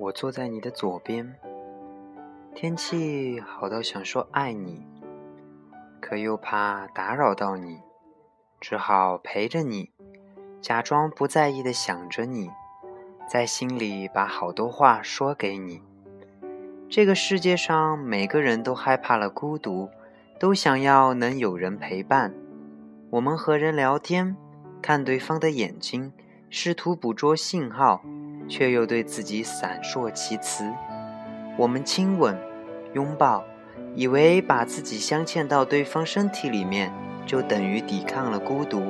我坐在你的左边，天气好到想说爱你，可又怕打扰到你，只好陪着你，假装不在意的想着你，在心里把好多话说给你。这个世界上每个人都害怕了孤独，都想要能有人陪伴。我们和人聊天，看对方的眼睛，试图捕捉信号。却又对自己闪烁其词。我们亲吻、拥抱，以为把自己镶嵌到对方身体里面，就等于抵抗了孤独。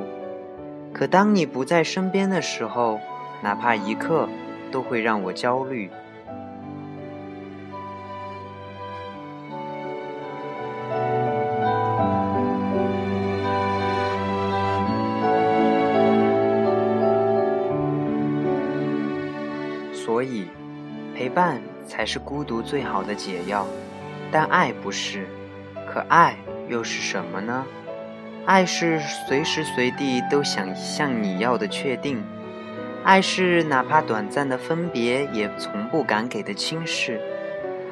可当你不在身边的时候，哪怕一刻，都会让我焦虑。所以，陪伴才是孤独最好的解药，但爱不是。可爱又是什么呢？爱是随时随地都想向你要的确定，爱是哪怕短暂的分别也从不敢给的轻视，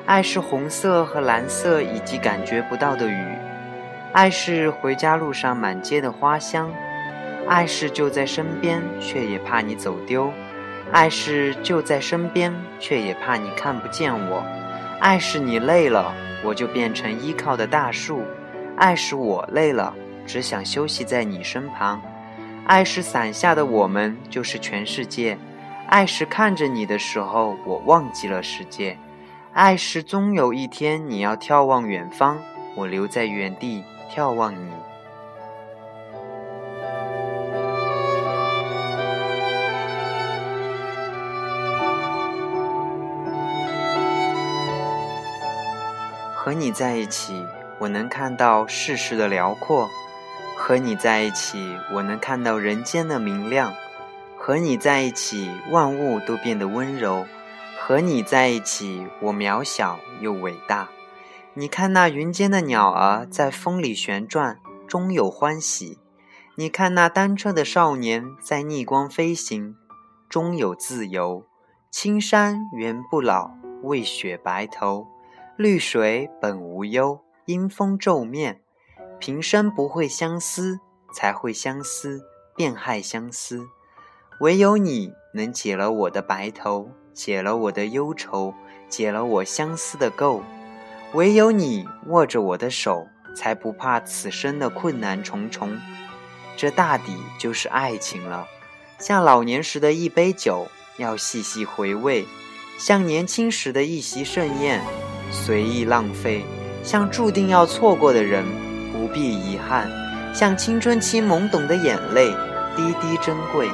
爱是红色和蓝色以及感觉不到的雨，爱是回家路上满街的花香，爱是就在身边却也怕你走丢。爱是就在身边，却也怕你看不见我；爱是你累了，我就变成依靠的大树；爱是我累了，只想休息在你身旁；爱是伞下的我们就是全世界；爱是看着你的时候，我忘记了世界；爱是终有一天你要眺望远方，我留在原地眺望你。和你在一起，我能看到世事的辽阔；和你在一起，我能看到人间的明亮；和你在一起，万物都变得温柔；和你在一起，我渺小又伟大。你看那云间的鸟儿在风里旋转，终有欢喜；你看那单车的少年在逆光飞行，终有自由。青山原不老，为雪白头。绿水本无忧，因风皱面。平生不会相思，才会相思，便害相思。唯有你能解了我的白头，解了我的忧愁，解了我相思的垢。唯有你握着我的手，才不怕此生的困难重重。这大抵就是爱情了，像老年时的一杯酒，要细细回味；像年轻时的一席盛宴。随意浪费，像注定要错过的人，不必遗憾；像青春期懵懂的眼泪，滴滴珍贵。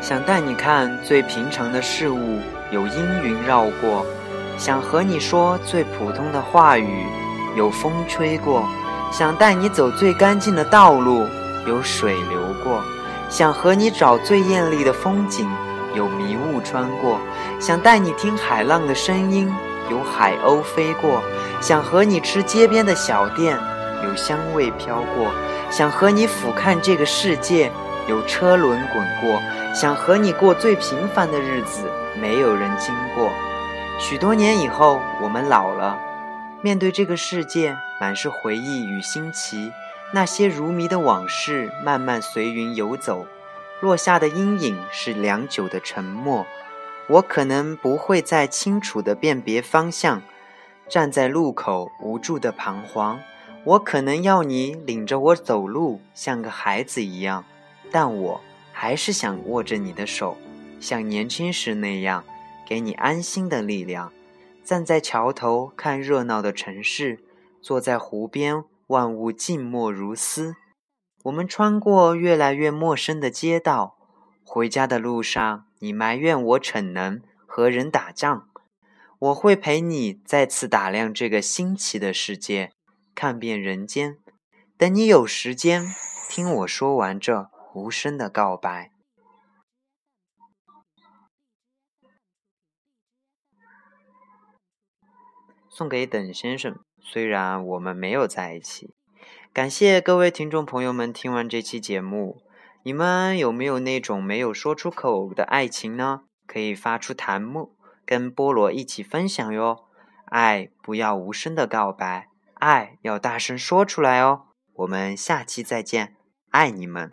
想带你看最平常的事物，有阴云绕过；想和你说最普通的话语，有风吹过；想带你走最干净的道路。有水流过，想和你找最艳丽的风景；有迷雾穿过，想带你听海浪的声音；有海鸥飞过，想和你吃街边的小店；有香味飘过，想和你俯瞰这个世界；有车轮滚过，想和你过最平凡的日子，没有人经过。许多年以后，我们老了，面对这个世界，满是回忆与新奇。那些如迷的往事，慢慢随云游走，落下的阴影是良久的沉默。我可能不会再清楚地辨别方向，站在路口无助地彷徨。我可能要你领着我走路，像个孩子一样，但我还是想握着你的手，像年轻时那样，给你安心的力量。站在桥头看热闹的城市，坐在湖边。万物静默如斯，我们穿过越来越陌生的街道，回家的路上，你埋怨我逞能和人打仗，我会陪你再次打量这个新奇的世界，看遍人间，等你有时间听我说完这无声的告白，送给等先生。虽然我们没有在一起，感谢各位听众朋友们听完这期节目，你们有没有那种没有说出口的爱情呢？可以发出弹幕，跟菠萝一起分享哟。爱不要无声的告白，爱要大声说出来哦。我们下期再见，爱你们。